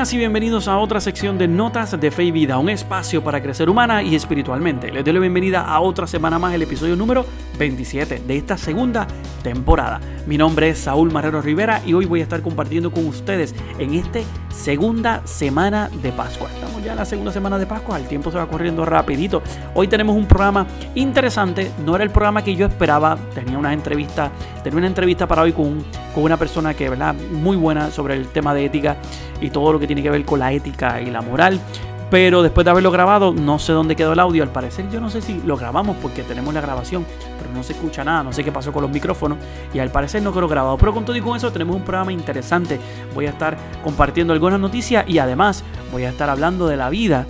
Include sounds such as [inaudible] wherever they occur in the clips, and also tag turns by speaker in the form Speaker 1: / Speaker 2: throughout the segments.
Speaker 1: y bienvenidos a otra sección de Notas de Fe y Vida, un espacio para crecer humana y espiritualmente. Les doy la bienvenida a otra semana más, el episodio número 27 de esta segunda temporada. Mi nombre es Saúl Marrero Rivera y hoy voy a estar compartiendo con ustedes en esta segunda semana de Pascua. Estamos ya en la segunda semana de Pascua, el tiempo se va corriendo rapidito. Hoy tenemos un programa interesante, no era el programa que yo esperaba, tenía una entrevista, tenía una entrevista para hoy con, con una persona que, ¿verdad? Muy buena sobre el tema de ética y todo lo que tiene que ver con la ética y la moral. Pero después de haberlo grabado, no sé dónde quedó el audio. Al parecer, yo no sé si lo grabamos porque tenemos la grabación, pero no se escucha nada. No sé qué pasó con los micrófonos y al parecer no quedó grabado. Pero con todo y con eso, tenemos un programa interesante. Voy a estar compartiendo algunas noticias y además voy a estar hablando de la vida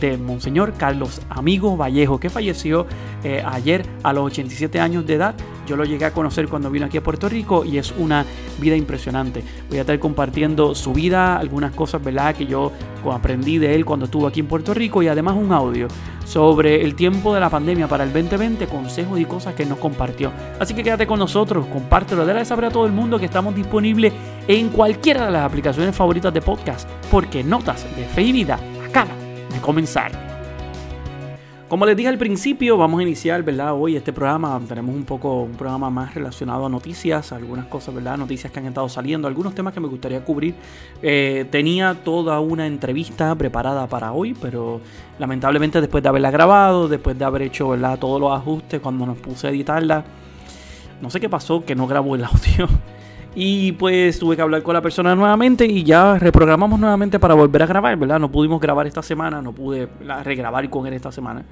Speaker 1: de Monseñor Carlos Amigo Vallejo, que falleció eh, ayer a los 87 años de edad. Yo lo llegué a conocer cuando vino aquí a Puerto Rico y es una vida impresionante. Voy a estar compartiendo su vida, algunas cosas ¿verdad? que yo aprendí de él cuando estuvo aquí en Puerto Rico y además un audio sobre el tiempo de la pandemia para el 2020, consejos y cosas que nos compartió. Así que quédate con nosotros, compártelo, déle saber a todo el mundo que estamos disponibles en cualquiera de las aplicaciones favoritas de podcast, porque Notas de Fe y Vida acaban de comenzar. Como les dije al principio, vamos a iniciar, ¿verdad? Hoy este programa, tenemos un poco un programa más relacionado a noticias, algunas cosas, ¿verdad? Noticias que han estado saliendo, algunos temas que me gustaría cubrir. Eh, tenía toda una entrevista preparada para hoy, pero lamentablemente después de haberla grabado, después de haber hecho, ¿verdad? Todos los ajustes cuando nos puse a editarla, no sé qué pasó, que no grabó el audio. Y pues tuve que hablar con la persona nuevamente y ya reprogramamos nuevamente para volver a grabar, ¿verdad? No pudimos grabar esta semana, no pude regrabar con él esta semana.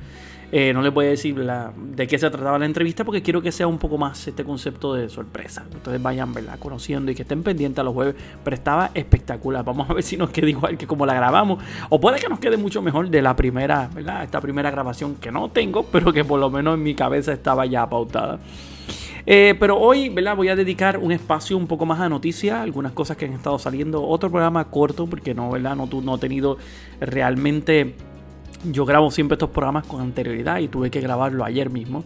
Speaker 1: Eh, no les voy a decir de qué se trataba la entrevista porque quiero que sea un poco más este concepto de sorpresa. Entonces vayan, ¿verdad? Conociendo y que estén pendientes a los jueves. Pero estaba espectacular. Vamos a ver si nos queda igual que como la grabamos. O puede que nos quede mucho mejor de la primera, ¿verdad? Esta primera grabación que no tengo, pero que por lo menos en mi cabeza estaba ya pautada. Eh, pero hoy, ¿verdad? Voy a dedicar un espacio un poco más a noticias, algunas cosas que han estado saliendo. Otro programa corto, porque no, ¿verdad? No, no he tenido realmente. Yo grabo siempre estos programas con anterioridad y tuve que grabarlo ayer mismo.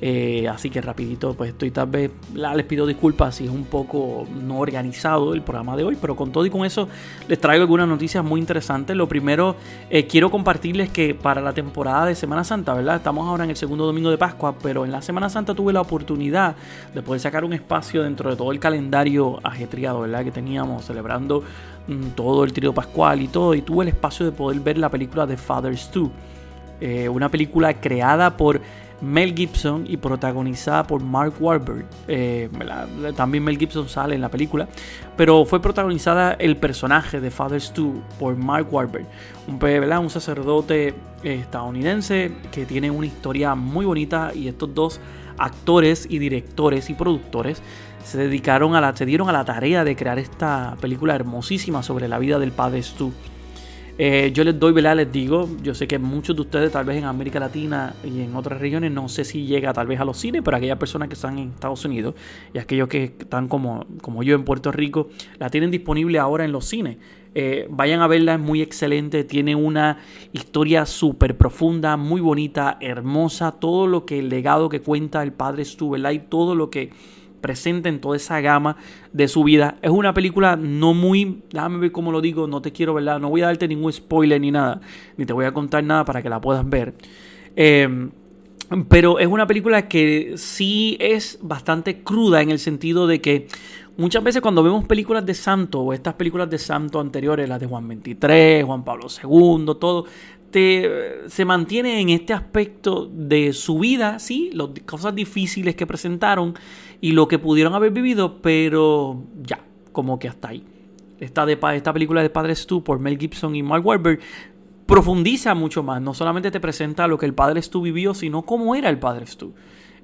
Speaker 1: Eh, así que rapidito, pues estoy tal vez, les pido disculpas si es un poco no organizado el programa de hoy, pero con todo y con eso les traigo algunas noticias muy interesantes. Lo primero, eh, quiero compartirles que para la temporada de Semana Santa, ¿verdad? Estamos ahora en el segundo domingo de Pascua, pero en la Semana Santa tuve la oportunidad de poder sacar un espacio dentro de todo el calendario ajetreado, ¿verdad? Que teníamos celebrando mm, todo el trío pascual y todo, y tuve el espacio de poder ver la película de Fathers 2. Eh, una película creada por Mel Gibson y protagonizada por Mark Wahlberg. Eh, también Mel Gibson sale en la película, pero fue protagonizada el personaje de Father Stu por Mark Wahlberg, un, un sacerdote estadounidense que tiene una historia muy bonita y estos dos actores y directores y productores se dedicaron a la, se dieron a la tarea de crear esta película hermosísima sobre la vida del padre Stu. Eh, yo les doy, ¿verdad? Les digo, yo sé que muchos de ustedes, tal vez en América Latina y en otras regiones, no sé si llega tal vez a los cines, pero aquellas personas que están en Estados Unidos y aquellos que están como, como yo en Puerto Rico, la tienen disponible ahora en los cines. Eh, vayan a verla, es muy excelente, tiene una historia súper profunda, muy bonita, hermosa, todo lo que el legado que cuenta el padre Stu. Y todo lo que presente en toda esa gama de su vida. Es una película no muy, déjame ver cómo lo digo, no te quiero, ¿verdad? No voy a darte ningún spoiler ni nada, ni te voy a contar nada para que la puedas ver. Em, pero es una película que sí es bastante cruda en el sentido de que muchas veces cuando vemos películas de santo o estas películas de santo anteriores, las de Juan 23, Juan Pablo II, todo, se mantiene en este aspecto de su vida, sí, las cosas difíciles que presentaron y lo que pudieron haber vivido, pero ya, como que hasta ahí. Esta, de, esta película de Padre Stu por Mel Gibson y Mark Wahlberg profundiza mucho más. No solamente te presenta lo que el Padre Stu vivió, sino cómo era el Padre Stu.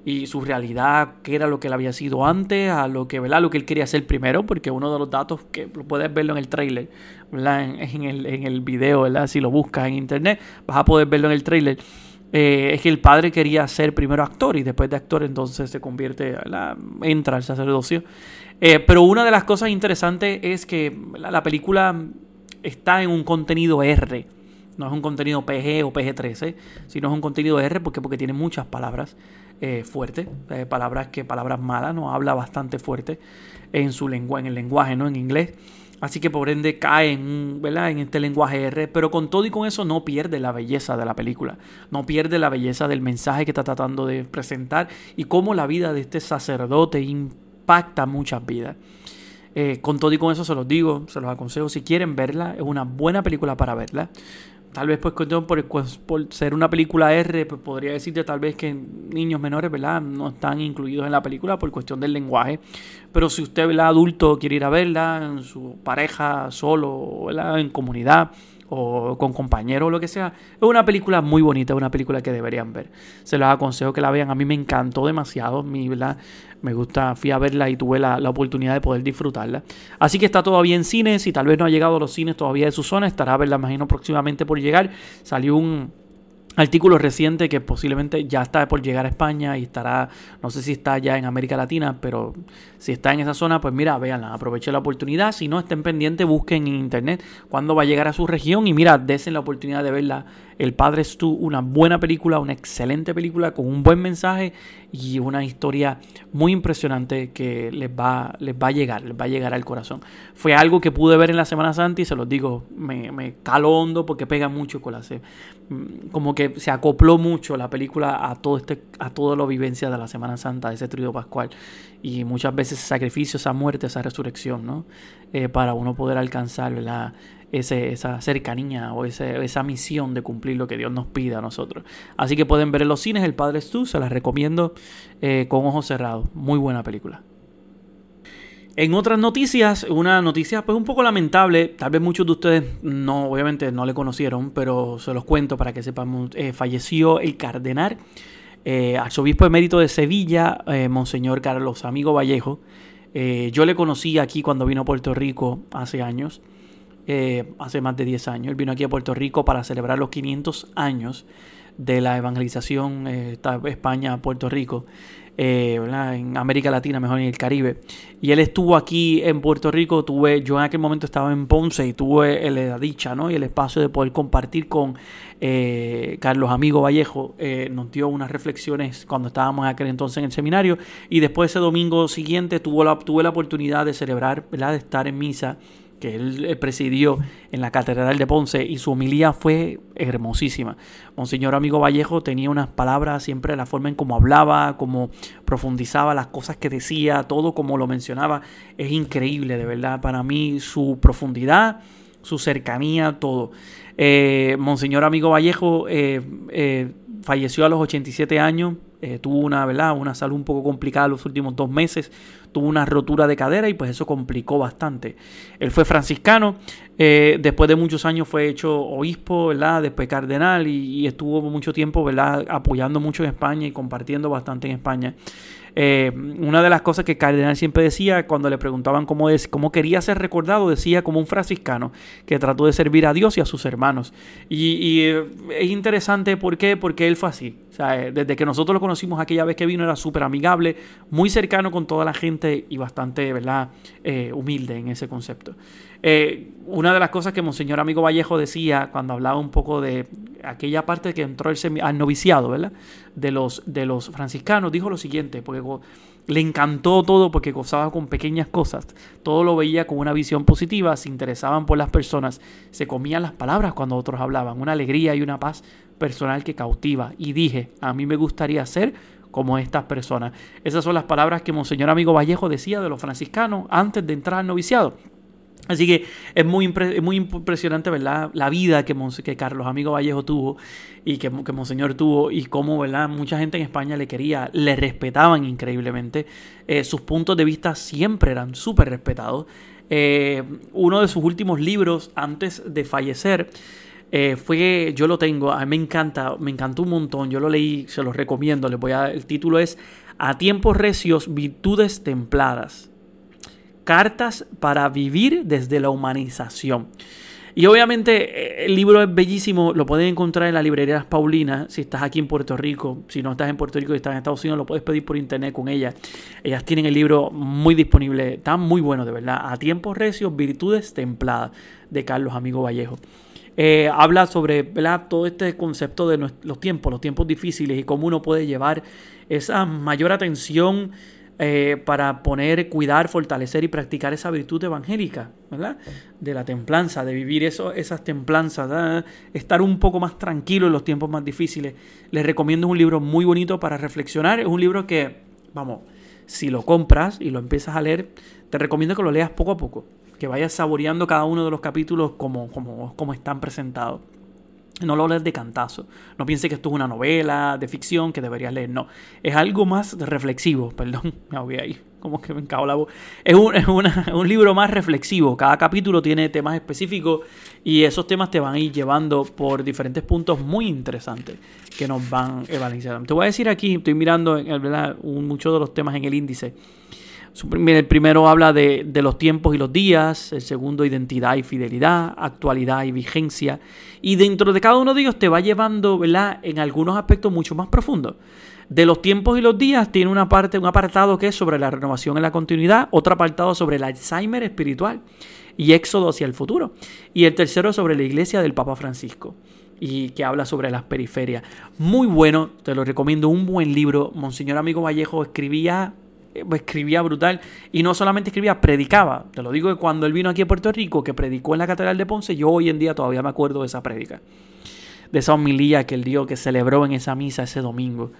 Speaker 1: Y su realidad, qué era lo que él había sido antes, a lo que, ¿verdad? Lo que él quería hacer primero, porque uno de los datos que puedes verlo en el trailer, ¿verdad? En, el, en el video, ¿verdad? Si lo buscas en internet, vas a poder verlo en el trailer eh, es que el padre quería ser primero actor y después de actor entonces se convierte, entra al sacerdocio. Eh, pero una de las cosas interesantes es que la, película está en un contenido R. No es un contenido PG o PG-13, sino es un contenido R porque, porque tiene muchas palabras. eh, fuerte, eh, palabras que palabras malas, no habla bastante fuerte en su lengua, en el lenguaje, no en inglés. Así que por ende cae en, ¿verdad? en este lenguaje R, pero con todo y con eso no pierde la belleza de la película, no pierde la belleza del mensaje que está tratando de presentar y cómo la vida de este sacerdote impacta muchas vidas. Eh, con todo y con eso se los digo, se los aconsejo, si quieren verla, es una buena película para verla tal vez pues por, por ser una película R, pues podría decirte tal vez que niños menores, ¿verdad? No están incluidos en la película por cuestión del lenguaje. Pero si usted, ¿verdad? Adulto quiere ir a verla, en su pareja, solo, ¿verdad? En comunidad, o con compañeros o lo que sea. Es una película muy bonita, una película que deberían ver. Se los aconsejo que la vean. A mí me encantó demasiado, mi, ¿verdad? Me gusta, fui a verla y tuve la, la, oportunidad de poder disfrutarla. Así que está todavía en cines. Si tal vez no ha llegado a los cines todavía de su zona, estará a verla, imagino, próximamente por llegar. Salió un artículo reciente que posiblemente ya está por llegar a España y estará, no sé si está ya en América Latina, pero si está en esa zona, pues mira, véanla, aprovechen la oportunidad. Si no, estén pendientes, busquen en internet cuándo va a llegar a su región y mira, desen la oportunidad de verla. El Padre Stu, una buena película, una excelente película con un buen mensaje y una historia muy impresionante que les va, les va a llegar, les va a llegar al corazón. Fue algo que pude ver en la Semana Santa y se los digo, me, me caló hondo porque pega mucho con la mm, como que se acopló mucho la película a todo este, a toda la vivencia de la Semana Santa, de ese trío pascual y muchas veces ese sacrificio, esa muerte, esa resurrección, ¿no? Eh, para uno poder alcanzar Esa cercanía o esa misión de cumplir lo que Dios nos pide a nosotros. Así que pueden ver en los cines El Padre Stu, se las recomiendo eh, con ojos cerrados. Muy buena película. En otras noticias, una noticia pues un poco lamentable, tal vez muchos de ustedes no, obviamente no le conocieron, pero se los cuento para que sepamos, eh, falleció el cardenal eh, arzobispo emérito de Sevilla, Monseñor Carlos Amigo Vallejo. Yo le conocí aquí cuando vino a Puerto Rico hace años, hace más de 10 años. Él vino aquí a Puerto Rico para celebrar los 500 años de la evangelización España-Puerto Rico. Eh, en América Latina, mejor en el Caribe. Y él estuvo aquí en Puerto Rico, tuve, yo en aquel momento estaba en Ponce y tuve la dicha ¿no? y el espacio de poder compartir con eh, Carlos Amigo Vallejo. Eh, nos dio unas reflexiones cuando estábamos aquel entonces en el seminario y después ese domingo siguiente tuvo la, tuve la oportunidad de celebrar, de estar en misa que él presidió en la Catedral de Ponce y su homilía fue hermosísima. Monseñor Amigo Vallejo tenía unas palabras siempre, la forma en cómo hablaba, cómo profundizaba las cosas que decía, todo como lo mencionaba, es increíble, de verdad, para mí su profundidad, su cercanía, todo. Eh, Monseñor Amigo Vallejo eh, eh, falleció a los 87 años, tuvo una, ¿verdad? una salud un poco complicada los últimos dos meses, tuvo una rotura de cadera y pues eso complicó bastante. Él fue franciscano, eh, después de muchos años fue hecho obispo, ¿verdad? después cardenal y, estuvo mucho tiempo ¿verdad? apoyando mucho en España y compartiendo bastante en España. Eh, una de las cosas que Cardenal siempre decía cuando le preguntaban cómo, es, cómo quería ser recordado, decía como un franciscano que trató de servir a Dios y a sus hermanos. Y, eh, es interesante, ¿por qué? Porque él fue así. desde que nosotros lo conocimos aquella vez que vino era súper amigable, muy cercano con toda la gente y bastante, ¿verdad? humilde en ese concepto. Eh, una de las cosas que Monseñor Amigo Vallejo decía cuando hablaba un poco de aquella parte que entró el al noviciado, ¿verdad? De los, de los franciscanos, dijo lo siguiente, porque le encantó todo porque gozaba con pequeñas cosas, todo lo veía con una visión positiva, se interesaban por las personas, se comían las palabras cuando otros hablaban, una alegría y una paz personal que cautiva. Y dije, a mí me gustaría ser como estas personas. Esas son las palabras que Monseñor Amigo Vallejo decía de los franciscanos antes de entrar al noviciado. Así que es muy, muy impresionante ¿verdad? la vida que, Carlos Amigo Vallejo tuvo y que, Monseñor tuvo y cómo ¿verdad? mucha gente en España le quería, le respetaban increíblemente. Eh, sus puntos de vista siempre eran súper respetados. Eh, uno de sus últimos libros antes de fallecer eh, fue, yo lo tengo, a mí me encanta, me encantó un montón, yo lo leí, se lo recomiendo, les voy a, el título es A tiempos recios, virtudes templadas. Cartas para vivir desde la humanización. Y obviamente eh, el libro es bellísimo, lo pueden encontrar en la librería Paulina, si estás aquí en Puerto Rico, si no estás en Puerto Rico y estás en Estados Unidos, lo puedes pedir por internet con ellas. Ellas tienen el libro muy disponible, está muy bueno de verdad, a tiempos recios, virtudes templadas, de Carlos Amigo Vallejo. Eh, habla sobre todo este concepto de los tiempos, los tiempos difíciles y cómo uno puede llevar esa mayor atención eh, para poner, cuidar, fortalecer y practicar esa virtud evangélica, ¿verdad? De la templanza, de vivir eso, esas templanzas, estar un poco más tranquilo en los tiempos más difíciles. Les recomiendo un libro muy bonito para reflexionar. Es un libro que, vamos, si lo compras y lo empiezas a leer, te recomiendo que lo leas poco a poco, que vayas saboreando cada uno de los capítulos como, como, como están presentados. No lo lees de cantazo. No piense que esto es una novela de ficción que deberías leer. No. Es algo más reflexivo. [laughs] Perdón, me voy ahí. Como que me encabo la voz. Es, un, es un libro más reflexivo. Cada capítulo tiene temas específicos y esos temas te van a ir llevando por diferentes puntos muy interesantes que nos van evangelizando. Te voy a decir aquí, estoy mirando muchos de los temas en el índice. El primero habla de, los tiempos y los días, el segundo identidad y fidelidad, actualidad y vigencia. Y dentro de cada uno de ellos te va llevando en algunos aspectos mucho más profundos. De los tiempos y los días tiene una parte, un apartado que es sobre la renovación en la continuidad, otro apartado sobre el Alzheimer espiritual y éxodo hacia el futuro. Y el tercero sobre la iglesia del Papa Francisco y que habla sobre las periferias. Muy bueno, te lo recomiendo, un buen libro. Monseñor Amigo Vallejo escribía escribía brutal y no solamente escribía, predicaba. Te lo digo que cuando él vino aquí a Puerto Rico, que predicó en la Catedral de Ponce, yo hoy en día todavía me acuerdo de esa prédica, de esa homilía que él dio, que celebró en esa misa ese domingo.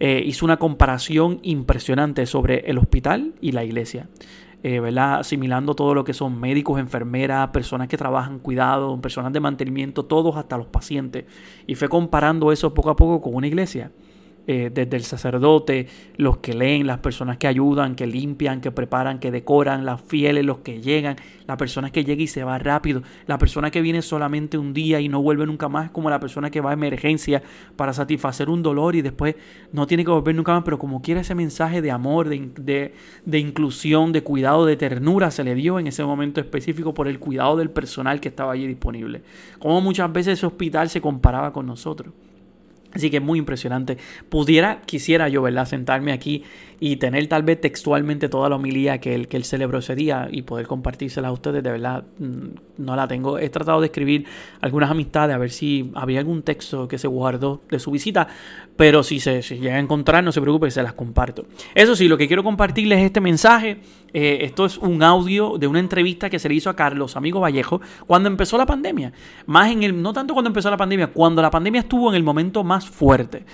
Speaker 1: Eh, hizo una comparación impresionante sobre el hospital y la iglesia. Eh, ¿verdad? asimilando todo lo que son médicos, enfermeras, personas que trabajan cuidado, personas de mantenimiento, todos hasta los pacientes. Y fue comparando eso poco a poco con una iglesia. Eh, desde el sacerdote, los que leen, las personas que ayudan, que limpian, que preparan, que decoran, las fieles, los que llegan, la persona que llega y se va rápido, la persona que viene solamente un día y no vuelve nunca más, como la persona que va a emergencia para satisfacer un dolor y después no tiene que volver nunca más, pero como quiere ese mensaje de amor, de, de inclusión, de cuidado, de ternura, se le dio en ese momento específico por el cuidado del personal que estaba allí disponible. Como muchas veces ese hospital se comparaba con nosotros. Así que muy impresionante. Pudiera, quisiera yo, ¿verdad? Sentarme aquí y tener tal vez textualmente toda la homilía que él, que él celebró ese día y poder compartírsela a ustedes. De verdad, mm, no la tengo. He tratado de escribir algunas amistades a ver si había algún texto que se guardó de su visita, pero si se llega a encontrar, no se preocupe, se las comparto. Eso sí, lo que quiero compartirles es este mensaje. Eh, esto es un audio de una entrevista que se le hizo a Carlos, amigo Vallejo, cuando empezó la pandemia. Más en el, no tanto cuando empezó la pandemia, cuando la pandemia estuvo en el momento más fuerte.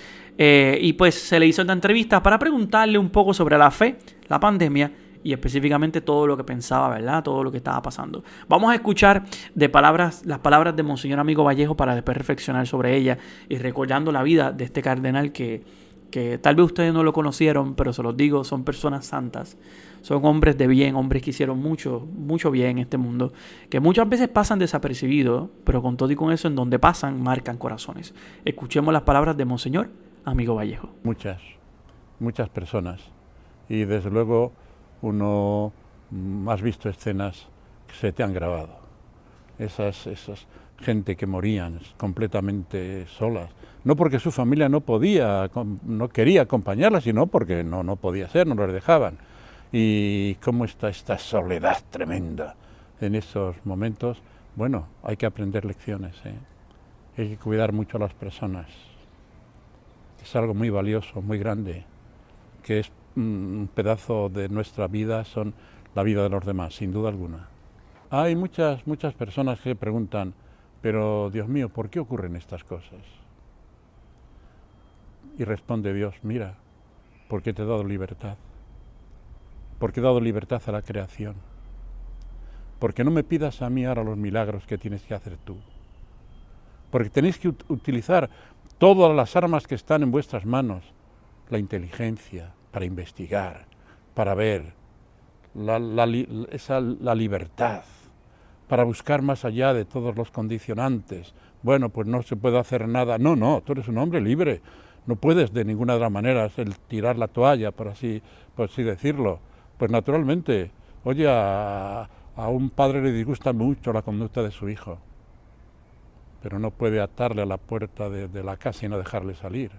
Speaker 1: Eh, y pues se le hizo esta entrevista para preguntarle un poco sobre la fe, la pandemia y específicamente todo lo que pensaba, ¿verdad? Todo lo que estaba pasando. Vamos a escuchar de palabras, las palabras de Monseñor Amigo Vallejo para después reflexionar sobre ella y recordando la vida de este cardenal que, que tal vez ustedes no lo conocieron, pero se los digo, son personas santas. Son hombres de bien, hombres que hicieron mucho, mucho bien en este mundo, que muchas veces pasan desapercibidos, pero con todo y con eso, en donde pasan, marcan corazones. Escuchemos las palabras de Monseñor amigo Vallejo?
Speaker 2: Muchas, muchas personas. Y desde luego uno mm, has visto escenas que se te han grabado. Esas, esas gente que morían completamente solas. No porque su familia no podía, no quería acompañarla, sino porque no, no podía ser, no los dejaban. Y cómo está esta soledad tremenda en esos momentos. Bueno, hay que aprender lecciones. ¿eh? Hay que cuidar mucho a las personas es algo muy valioso, muy grande, que es un pedazo de nuestra vida, son la vida de los demás, sin duda alguna. Hay muchas, muchas personas que preguntan, pero Dios mío, ¿por qué ocurren estas cosas? Y responde Dios, mira, porque te he dado libertad, porque he dado libertad a la creación, porque no me pidas a mí ahora los milagros que tienes que hacer tú, porque tenéis que utilizar todas las armas que están en vuestras manos, la inteligencia para investigar, para ver, la, esa, la libertad, para buscar más allá de todos los condicionantes. Bueno, pues no se puede hacer nada. No, no, tú eres un hombre libre. No puedes de ninguna otra manera el tirar la toalla, por así, por así decirlo. Pues naturalmente, oye, a un padre le disgusta mucho la conducta de su hijo pero no puede atarle a la puerta de, la casa y no dejarle salir.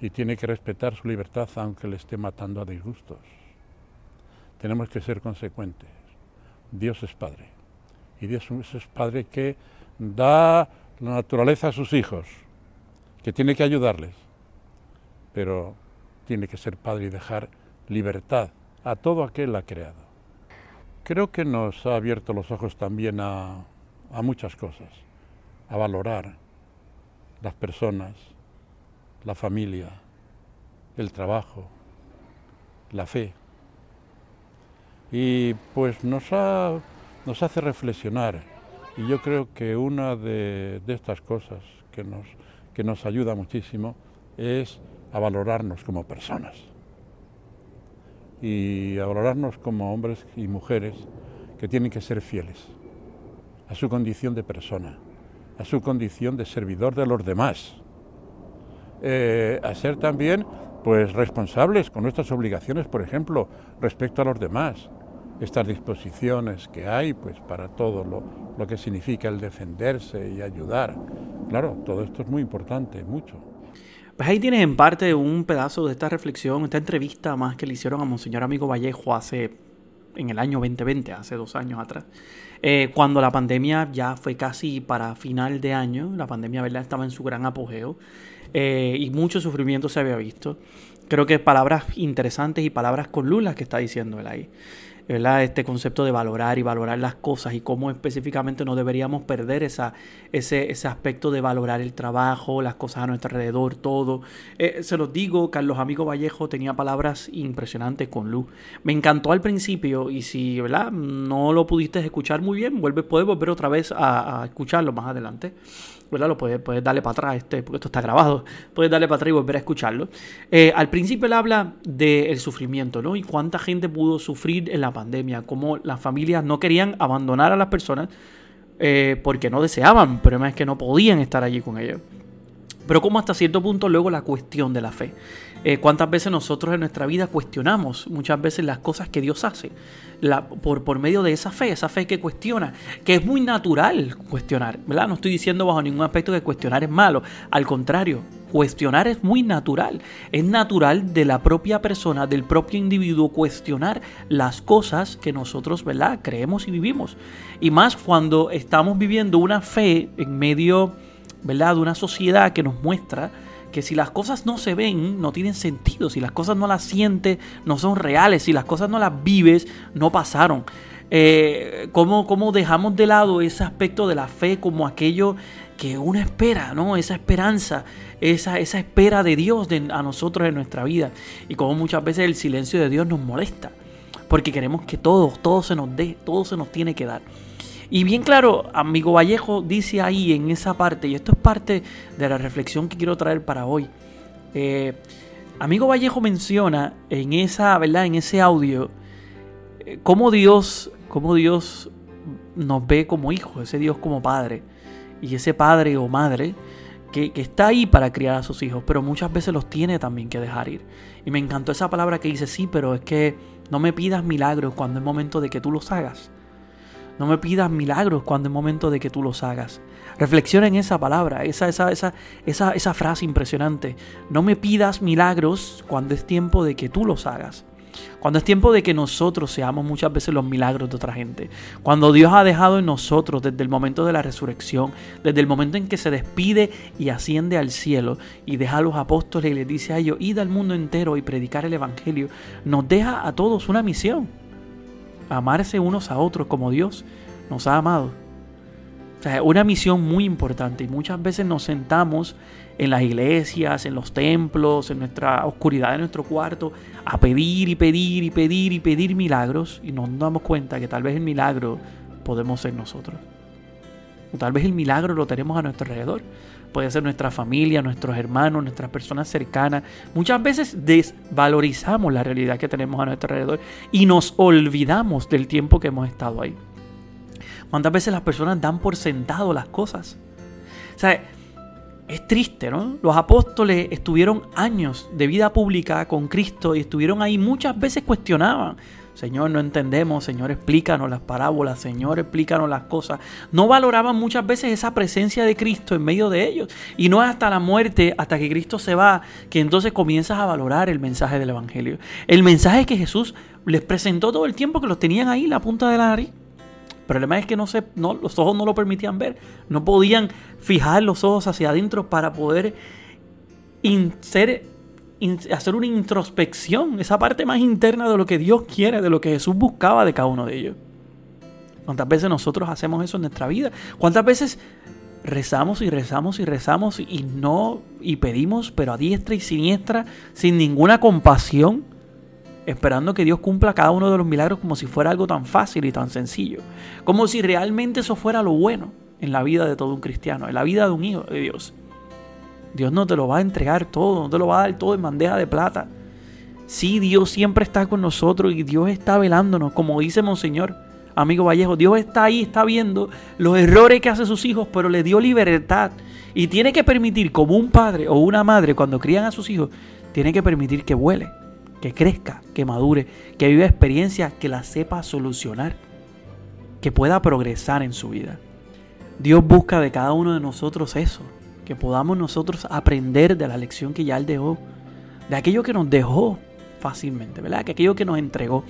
Speaker 2: Y tiene que respetar su libertad aunque le esté matando a disgustos. Tenemos que ser consecuentes. Dios es Padre. Y Dios es Padre que da la naturaleza a sus hijos, que tiene que ayudarles, pero tiene que ser padre y dejar libertad a todo aquel ha creado. Creo que nos ha abierto los ojos también a, a muchas cosas, a valorar las personas, la familia, el trabajo, la fe. Y pues nos, nos hace reflexionar. Y yo creo que una de, estas cosas que nos, que nos ayuda muchísimo es a valorarnos como personas. Y a valorarnos como hombres y mujeres que tienen que ser fieles a su condición de persona, a su condición de servidor de los demás, eh, a ser también pues responsables con nuestras obligaciones, por ejemplo, respecto a los demás. Estas disposiciones que hay pues para todo lo, lo que significa el defenderse y ayudar. Claro, todo esto es muy importante, mucho.
Speaker 1: Pues ahí tienes en parte un pedazo de esta reflexión, esta entrevista más que le hicieron a Monseñor Amigo Vallejo hace, en el año 2020, hace dos años atrás, eh, cuando la pandemia ya fue casi para final de año, la pandemia ¿verdad? estaba en su gran apogeo. Eh, y mucho sufrimiento se había visto. Creo que palabras interesantes y palabras con luz las que está diciendo él ahí. ¿Verdad? Este concepto de valorar y valorar las cosas y cómo específicamente no deberíamos perder esa, ese, ese aspecto de valorar el trabajo, las cosas a nuestro alrededor, todo. Eh, se los digo, Carlos Amigo Vallejo tenía palabras impresionantes con luz. Me encantó al principio y si ¿verdad? no lo pudiste escuchar muy bien, vuelve, puedes volver otra vez a, a escucharlo más adelante. Puedes, darle para atrás, este, porque esto está grabado, puedes darle para atrás y volver a escucharlo. Eh, al principio él habla del sufrimiento, ¿no? Y cuánta gente pudo sufrir en la pandemia, cómo las familias no querían abandonar a las personas eh, porque no deseaban, pero es que no podían estar allí con ellos. Pero como hasta cierto punto luego la cuestión de la fe. Eh, ¿Cuántas veces nosotros en nuestra vida cuestionamos muchas veces las cosas que Dios hace? Por, por medio de esa fe, esa fe que cuestiona, que es muy natural cuestionar, ¿verdad? No estoy diciendo bajo ningún aspecto que cuestionar es malo, al contrario, cuestionar es muy natural, es natural de la propia persona, del propio individuo cuestionar las cosas que nosotros, ¿verdad? Creemos y vivimos. Y más cuando estamos viviendo una fe en medio, ¿verdad? De una sociedad que nos muestra que si las cosas no se ven, no tienen sentido, si las cosas no las sientes, no son reales, si las cosas no las vives, no pasaron. Eh, ¿cómo, dejamos de lado ese aspecto de la fe como aquello que uno espera, ¿no? Esa esperanza, esa, esa espera de Dios a nosotros en nuestra vida. Y como muchas veces el silencio de Dios nos molesta, porque queremos que todo, todo se nos dé, todo se nos tiene que dar. Y bien claro, amigo Vallejo dice ahí en esa parte, y esto es parte de la reflexión que quiero traer para hoy. Eh, amigo Vallejo menciona en esa, ¿verdad? En ese audio, eh, cómo Dios, cómo Dios nos ve como hijos, ese Dios como padre, y ese padre o madre que, que, está ahí para criar a sus hijos, pero muchas veces los tiene también que dejar ir. Y me encantó esa palabra que dice, sí, pero es que no me pidas milagros cuando es momento de que tú los hagas. No me pidas milagros cuando es momento de que tú los hagas. Reflexiona en esa palabra, esa, esa, esa, esa, esa frase impresionante. No me pidas milagros cuando es tiempo de que tú los hagas. Cuando es tiempo de que nosotros seamos muchas veces los milagros de otra gente. Cuando Dios ha dejado en nosotros desde el momento de la resurrección, desde el momento en que se despide y asciende al cielo y deja a los apóstoles y les dice a ellos, id al mundo entero y predicar el Evangelio, nos deja a todos una misión amarse unos a otros como Dios nos ha amado. O sea, una misión muy importante y muchas veces nos sentamos en las iglesias, en los templos, en nuestra oscuridad de nuestro cuarto, a pedir y pedir y pedir y pedir milagros y nos damos cuenta que tal vez el milagro podemos ser nosotros. O tal vez el milagro lo tenemos a nuestro alrededor puede ser nuestra familia, nuestros hermanos, nuestras personas cercanas. Muchas veces desvalorizamos la realidad que tenemos a nuestro alrededor y nos olvidamos del tiempo que hemos estado ahí. ¿Cuántas veces las personas dan por sentado las cosas? O sea, es triste, ¿no? Los apóstoles estuvieron años de vida pública con Cristo y estuvieron ahí muchas veces cuestionaban Señor, no entendemos, Señor, explícanos las parábolas, Señor, explícanos las cosas. No valoraban muchas veces esa presencia de Cristo en medio de ellos. Y no es hasta la muerte, hasta que Cristo se va, que entonces comienzas a valorar el mensaje del Evangelio. El mensaje que Jesús les presentó todo el tiempo que los tenían ahí, la punta de la nariz. problema es que no se, no, los ojos no lo permitían ver. No podían fijar los ojos hacia adentro para poder hacer una introspección, esa parte más interna de lo que Dios quiere, de lo que Jesús buscaba de cada uno de ellos. ¿Cuántas veces nosotros hacemos eso en nuestra vida? ¿Cuántas veces rezamos y rezamos y rezamos y no y pedimos, pero a diestra y siniestra, sin ninguna compasión, esperando que Dios cumpla cada uno de los milagros como si fuera algo tan fácil y tan sencillo, como si realmente eso fuera lo bueno en la vida de todo un cristiano, en la vida de un hijo de Dios. Dios no te lo va a entregar todo, no te lo va a dar todo en bandeja de plata. Sí, Dios siempre está con nosotros y Dios está velándonos, como dice Monseñor, amigo Vallejo. Dios está ahí, está viendo los errores que hace sus hijos, pero le dio libertad. Y tiene que permitir, como un padre o una madre, cuando crían a sus hijos, tiene que permitir que vuele, que crezca, que madure, que viva experiencias, que la sepa solucionar, que pueda progresar en su vida. Dios busca de cada uno de nosotros eso, que podamos nosotros aprender de la lección que ya Él dejó, de aquello que nos dejó fácilmente, ¿verdad? Que aquello que nos entregó,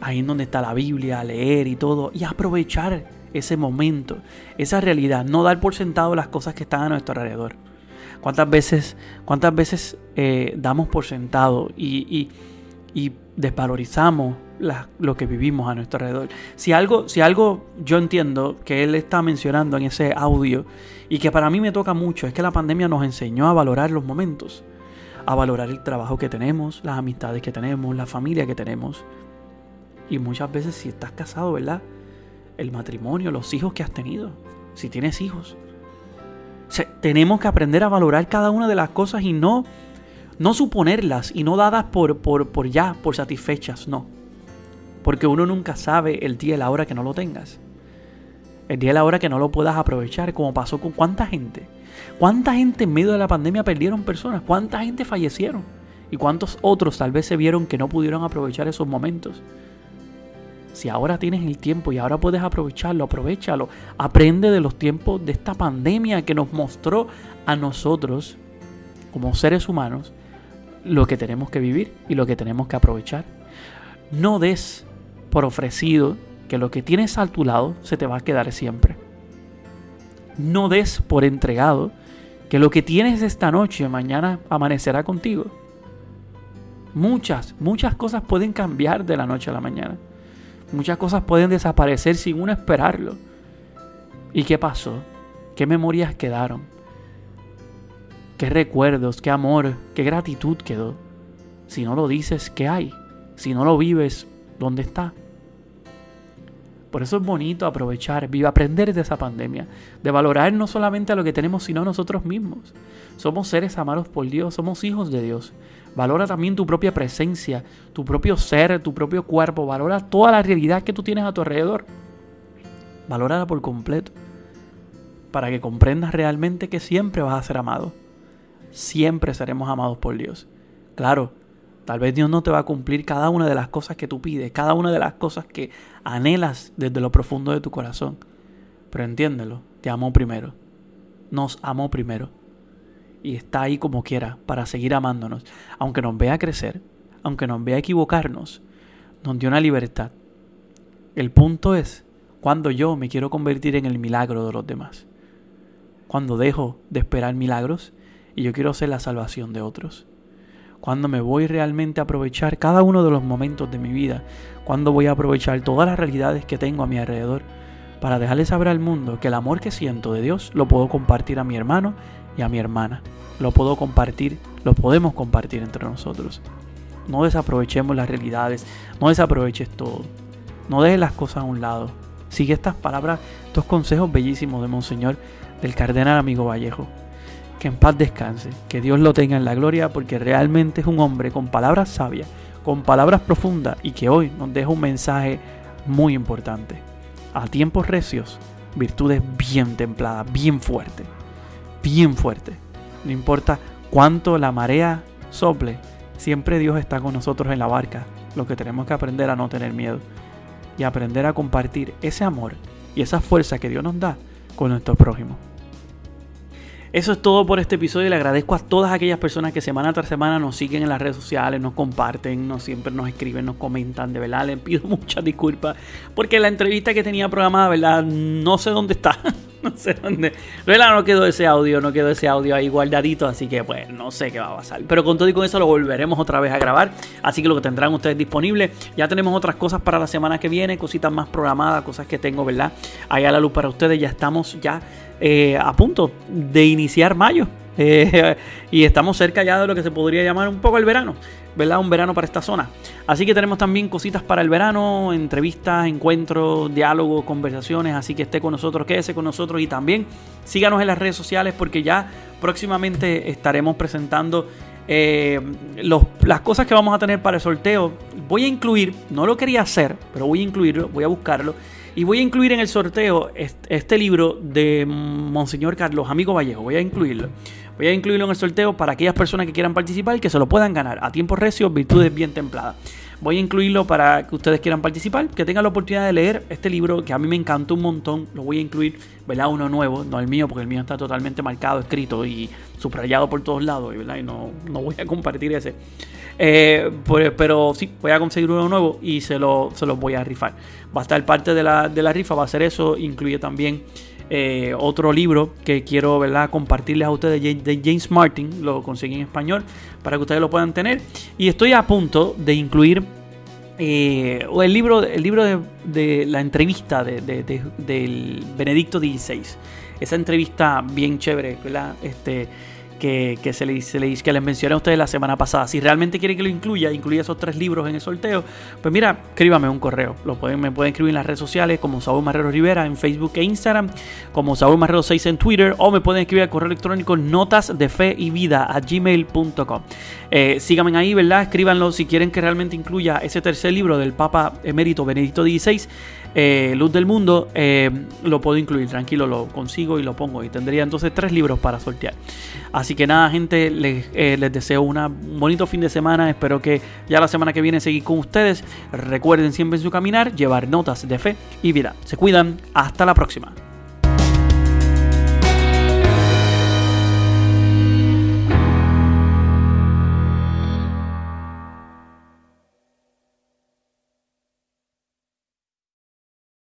Speaker 1: ahí en donde está la Biblia, leer y todo, y aprovechar ese momento, esa realidad, no dar por sentado las cosas que están a nuestro alrededor. ¿Cuántas veces, cuántas veces eh, damos por sentado y, y, desvalorizamos lo que vivimos a nuestro alrededor? Si algo, si algo yo entiendo que él está mencionando en ese audio y que para mí me toca mucho es que la pandemia nos enseñó a valorar los momentos, a valorar el trabajo que tenemos, las amistades que tenemos, la familia que tenemos. Y muchas veces si estás casado, ¿verdad? El matrimonio, los hijos que has tenido, si tienes hijos. tenemos que aprender a valorar cada una de las cosas y no, no suponerlas y no dadas por, por, por ya, por satisfechas, no. Porque uno nunca sabe el día y la hora que no lo tengas el día de la hora que no lo puedas aprovechar, como pasó con cuánta gente. ¿Cuánta gente en medio de la pandemia perdieron personas? ¿Cuánta gente fallecieron? ¿Y cuántos otros tal vez se vieron que no pudieron aprovechar esos momentos? Si ahora tienes el tiempo y ahora puedes aprovecharlo, aprovechalo. Aprende de los tiempos de esta pandemia que nos mostró a nosotros, como seres humanos, lo que tenemos que vivir y lo que tenemos que aprovechar. No des por ofrecido que lo que tienes a tu lado se te va a quedar siempre. No des por entregado que lo que tienes esta noche mañana amanecerá contigo. Muchas, muchas cosas pueden cambiar de la noche a la mañana. Muchas cosas pueden desaparecer sin uno esperarlo. ¿Y qué pasó? ¿Qué memorias quedaron? ¿Qué recuerdos, qué amor, qué gratitud quedó? Si no lo dices, ¿qué hay? Si no lo vives, ¿dónde está? Por eso es bonito aprovechar, viva, aprender de esa pandemia, de valorar no solamente a lo que tenemos, sino a nosotros mismos. Somos seres amados por Dios, somos hijos de Dios. Valora también tu propia presencia, tu propio ser, tu propio cuerpo. Valora toda la realidad que tú tienes a tu alrededor. Valórala por completo. Para que comprendas realmente que siempre vas a ser amado. Siempre seremos amados por Dios. Claro, Tal vez Dios no te va a cumplir cada una de las cosas que tú pides, cada una de las cosas que anhelas desde lo profundo de tu corazón. Pero entiéndelo, te amó primero. Nos amó primero. Y está ahí como quiera para seguir amándonos. Aunque nos vea crecer, aunque nos vea equivocarnos, nos dio una libertad. El punto es cuando yo me quiero convertir en el milagro de los demás. Cuando dejo de esperar milagros y yo quiero ser la salvación de otros cuando me voy realmente a aprovechar cada uno de los momentos de mi vida, cuando voy a aprovechar todas las realidades que tengo a mi alrededor, para dejarle saber al mundo que el amor que siento de Dios lo puedo compartir a mi hermano y a mi hermana. Lo puedo compartir, lo podemos compartir entre nosotros. No desaprovechemos las realidades, no desaproveches todo. No dejes las cosas a un lado. Sigue estas palabras, estos consejos bellísimos de Monseñor del Cardenal Amigo Vallejo que en paz descanse, que Dios lo tenga en la gloria porque realmente es un hombre con palabras sabias, con palabras profundas y que hoy nos deja un mensaje muy importante. A tiempos recios, virtudes bien templadas, bien fuertes, bien fuertes. No importa cuánto la marea sople, siempre Dios está con nosotros en la barca. Lo que tenemos que aprender a no tener miedo y aprender a compartir ese amor y esa fuerza que Dios nos da con nuestro prójimo. Eso es todo por este episodio. Le agradezco a todas aquellas personas que semana tras semana nos siguen en las redes sociales, nos comparten, nos siempre nos escriben, nos comentan. De verdad, les pido [laughs] muchas disculpas porque la entrevista que tenía programada, verdad, no sé dónde está. [laughs] [laughs] no sé dónde. verdad, no quedó ese audio, no quedó ese audio ahí guardadito, así que pues no sé qué va a pasar. Pero con todo y con eso lo volveremos otra vez a grabar. Así que lo que tendrán ustedes disponible. Ya tenemos otras cosas para la semana que viene, cositas más programadas, cosas que tengo, ¿verdad? Ahí a la luz para ustedes. Ya estamos ya eh, a punto de iniciar mayo. [laughs] Eh, y estamos cerca ya de lo que se podría llamar un poco el verano, ¿verdad? Un verano para esta zona. Así que tenemos también cositas para el verano, entrevistas, encuentros, diálogos, conversaciones. Así que esté con nosotros, quédese con nosotros y también síganos en las redes sociales porque ya próximamente estaremos presentando eh, las cosas que vamos a tener para el sorteo. Voy a incluir, no lo quería hacer, pero voy a incluirlo, voy a buscarlo y voy a incluir en el sorteo este, libro de Monseñor Carlos Amigo Vallejo. Voy a incluirlo. Voy a incluirlo en el sorteo para aquellas personas que quieran participar y que se lo puedan ganar a tiempo recio, virtudes bien templadas. Voy a incluirlo para que ustedes quieran participar, que tengan la oportunidad de leer este libro que a mí me encantó un montón. Lo voy a incluir, ¿verdad? Uno nuevo, no el mío, porque el mío está totalmente marcado, escrito y subrayado por todos lados, ¿verdad? Y no, no voy a compartir ese. Eh, pero sí, voy a conseguir uno nuevo y se lo, se voy a rifar. Va a estar parte de la, de la rifa, va a ser eso. Incluye también eh, otro libro que quiero ¿verdad? compartirles a ustedes de James Martin. Lo conseguí en español para que ustedes lo puedan tener. Y estoy a punto de incluir eh, el libro, el libro de, la entrevista de, del Benedicto XVI. Esa entrevista bien chévere, ¿verdad? Este, que, se le, se le, que les mencioné a ustedes la semana pasada. Si realmente quieren que lo incluya, incluya esos tres libros en el sorteo, pues mira, escríbame un correo. Lo pueden, me pueden escribir en las redes sociales como Saúl Marrero Rivera en Facebook e Instagram, como Saúl Marrero 6 en Twitter, o me pueden escribir al correo electrónico notas de fe y vida a gmail.com. Eh, síganme ahí, ¿verdad? Escríbanlo si quieren que realmente incluya ese tercer libro del Papa Emérito Benedicto XVI eh, Luz del Mundo, eh, lo puedo incluir, tranquilo, lo consigo y lo pongo. Y tendría entonces tres libros para sortear. Así que nada, gente, les, eh, les deseo un bonito fin de semana. Espero que ya la semana que viene seguir con ustedes. Recuerden siempre su caminar llevar notas de fe y vida. Se cuidan. Hasta la próxima.